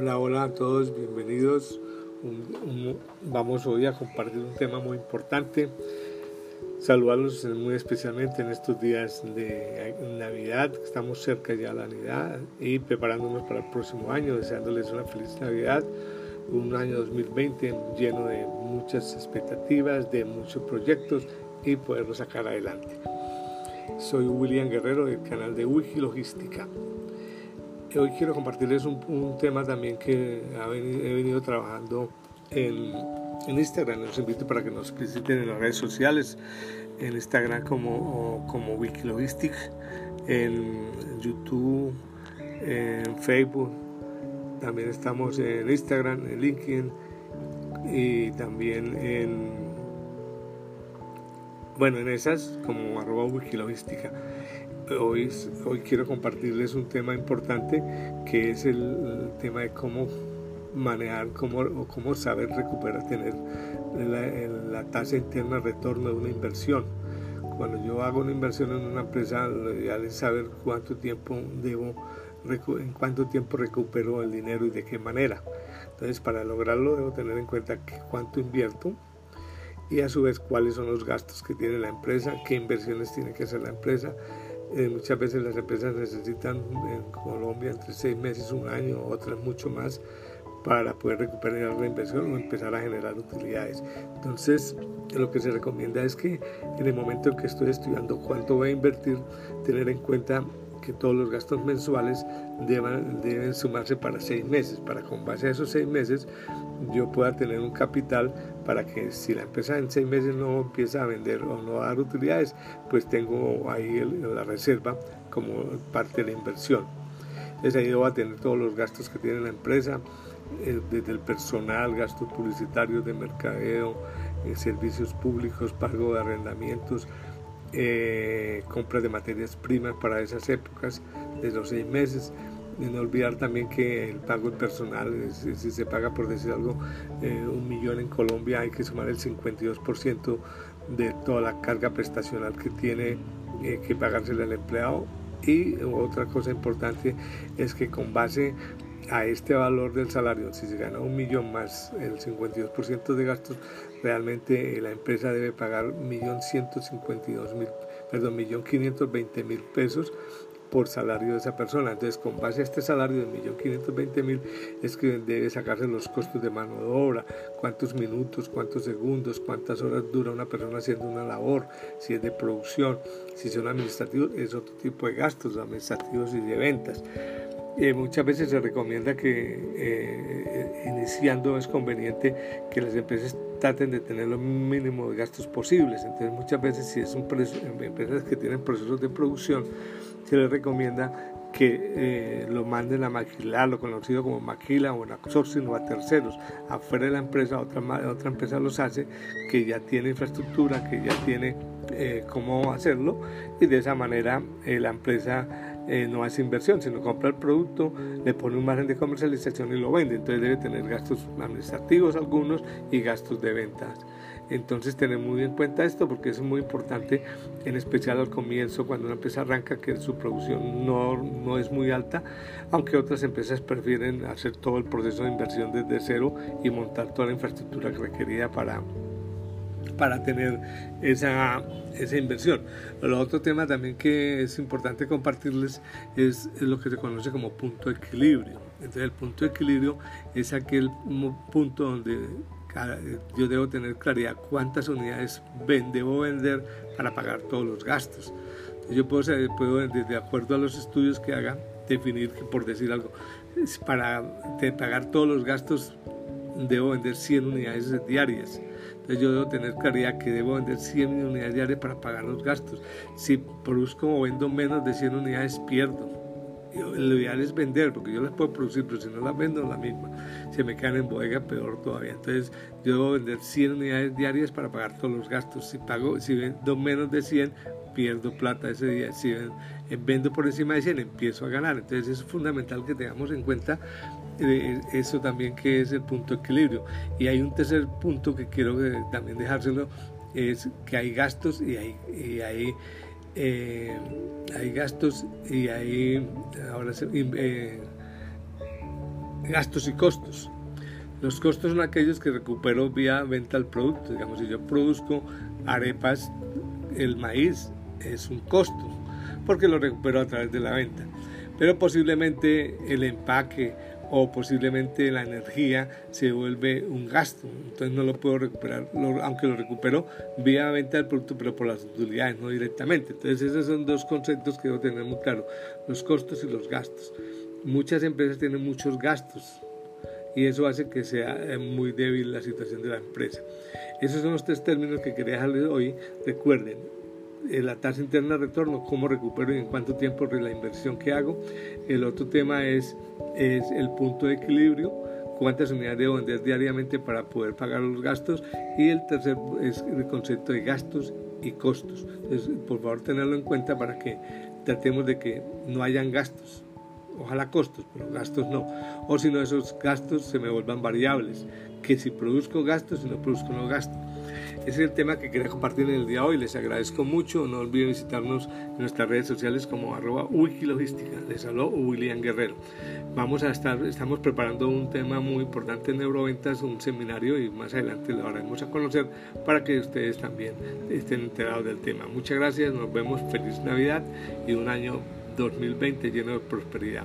Hola, hola a todos, bienvenidos. vamos hoy a compartir un tema muy importante. Saludarlos muy especialmente en estos días de Navidad, estamos cerca ya de la Navidad y preparándonos para el próximo año, deseándoles una feliz Navidad, un año 2020 lleno de muchas expectativas, de muchos proyectos y poderlo sacar adelante. Soy William Guerrero del canal de Wiki Logística hoy quiero compartirles un, tema también que he venido trabajando en, Instagram. Los invito para que nos visiten en las redes sociales, en Instagram como, como Wikilogistic, en YouTube, en Facebook. También estamos en Instagram, en LinkedIn y también en, bueno, en esas como arroba Wikilogística hoy, hoy quiero compartirles un tema importante que es el, tema de cómo manejar cómo, o cómo saber recuperar, tener la, la, tasa interna de retorno de una inversión. Cuando yo hago una inversión en una empresa, lo ideal es saber cuánto tiempo debo, en cuánto tiempo recupero el dinero y de qué manera. Entonces, para lograrlo debo tener en cuenta cuánto invierto y a su vez cuáles son los gastos que tiene la empresa, qué inversiones tiene que hacer la empresa, eh, muchas veces las empresas necesitan en Colombia entre seis meses, un año, otras mucho más para poder recuperar la inversión o empezar a generar utilidades. Entonces, lo que se recomienda es que en el momento en que estoy estudiando cuánto voy a invertir, tener en cuenta que todos los gastos mensuales deben, deben sumarse para seis meses, para con base a esos seis meses yo pueda tener un capital para que si la empresa en seis meses no empieza a vender o no a dar utilidades, pues tengo ahí la reserva como parte de la inversión. Entonces ahí voy a tener todos los gastos que tiene la empresa, eh, desde el personal, gastos publicitarios de mercadeo, eh, servicios públicos, pago de arrendamientos, eh, compras de materias primas para esas épocas de los seis meses y no olvidar también que el pago personal, si se paga por decir algo, eh, un millón en Colombia, hay que sumar el 52% de toda la carga prestacional que tiene eh, que pagársele al empleado. Y otra cosa importante es que con base a este valor del salario, si se gana un millón más el 52% de gastos, realmente la empresa debe pagar millón 152 mil, perdón, millón 520 mil pesos por salario de esa persona. Entonces, con base a este salario de 1.520.000 es que debe sacarse los costos de mano de obra, cuántos minutos, cuántos segundos, cuántas horas dura una persona haciendo una labor, si es de producción, si son administrativos, es otro tipo de gastos administrativos y de ventas. Eh, muchas veces se recomienda que eh, iniciando es conveniente que las empresas traten de tener lo mínimo de gastos posibles. Entonces muchas veces si es un empresas que tienen procesos de producción, se les recomienda que eh, lo manden a maquilar, lo conocido como maquila o en outsourcing o a terceros. Afuera de la empresa, otra, otra empresa los hace, que ya tiene infraestructura, que ya tiene cómo hacerlo y de esa manera la empresa no hace inversión, sino compra el producto, le pone un margen de comercialización y lo vende. Entonces debe tener gastos administrativos algunos y gastos de ventas. Entonces tener muy en cuenta esto porque es muy importante, en especial al comienzo, cuando una empresa arranca, que su producción no, no es muy alta, aunque otras empresas prefieren hacer todo el proceso de inversión desde cero y montar toda la infraestructura requerida para, para tener esa, esa inversión. El otro tema también que es importante compartirles es, lo que se conoce como punto de equilibrio. Entonces el punto de equilibrio es aquel punto donde yo debo tener claridad cuántas unidades debo vender para pagar todos los gastos. Yo puedo, puedo, de acuerdo a los estudios que haga, definir por decir algo, para pagar todos los gastos debo vender 100 unidades diarias. Entonces yo debo tener claridad que debo vender 100 unidades diarias para pagar los gastos. Si produzco o vendo menos de 100 unidades, pierdo lo ideal es vender, porque yo las puedo producir, pero si no las vendo, la misma. Se me quedan en bodega, peor todavía. Entonces, yo debo vender 100 unidades diarias para pagar todos los gastos. Si pago, si vendo menos de 100, pierdo plata ese día. Si eh, vendo por encima de 100, empiezo a ganar. Entonces, es fundamental que tengamos en cuenta eh, eso también que es el punto de equilibrio. Y hay un tercer punto que quiero eh, también dejárselo, es que hay gastos y hay, y hay eh, hay gastos y hay ahora eh, gastos y costos. Los costos son aquellos que recupero vía venta al producto. Digamos, si yo produzco arepas, el maíz es un costo, porque lo recupero a través de la venta. Pero posiblemente el empaque o posiblemente la energía se vuelve un gasto, entonces no lo puedo recuperar, aunque lo recupero vía venta del producto, pero por las utilidades, no directamente. Entonces esos son dos conceptos que debo tener muy claro, los costos y los gastos. Muchas empresas tienen muchos gastos, y eso hace que sea eh, muy débil la situación de la empresa. Esos son los tres términos que quería dejarles hoy. Recuerden, la tasa interna de retorno, cómo recupero y en cuánto tiempo la inversión que hago. El otro tema es, es el punto de equilibrio, cuántas unidades debo vender diariamente para poder pagar los gastos. Y el tercer es el concepto de gastos y costos. Entonces, por favor, tenerlo en cuenta para que tratemos de que no hayan gastos ojalá costos, pero gastos no. O si no, esos gastos se me vuelvan variables, que si produzco gastos, si no produzco no gasto. Ese es el tema que quería compartir en el día de hoy. Les agradezco mucho. No olviden visitarnos en nuestras redes sociales como arroba wikilogística. Les habló William Guerrero. Vamos a estar, estamos preparando un tema muy importante en neuroventas, un seminario y más adelante lo haremos a conocer para que ustedes también estén enterados del tema. Muchas gracias, nos vemos, feliz Navidad y un año 2020 lleno de prosperidad.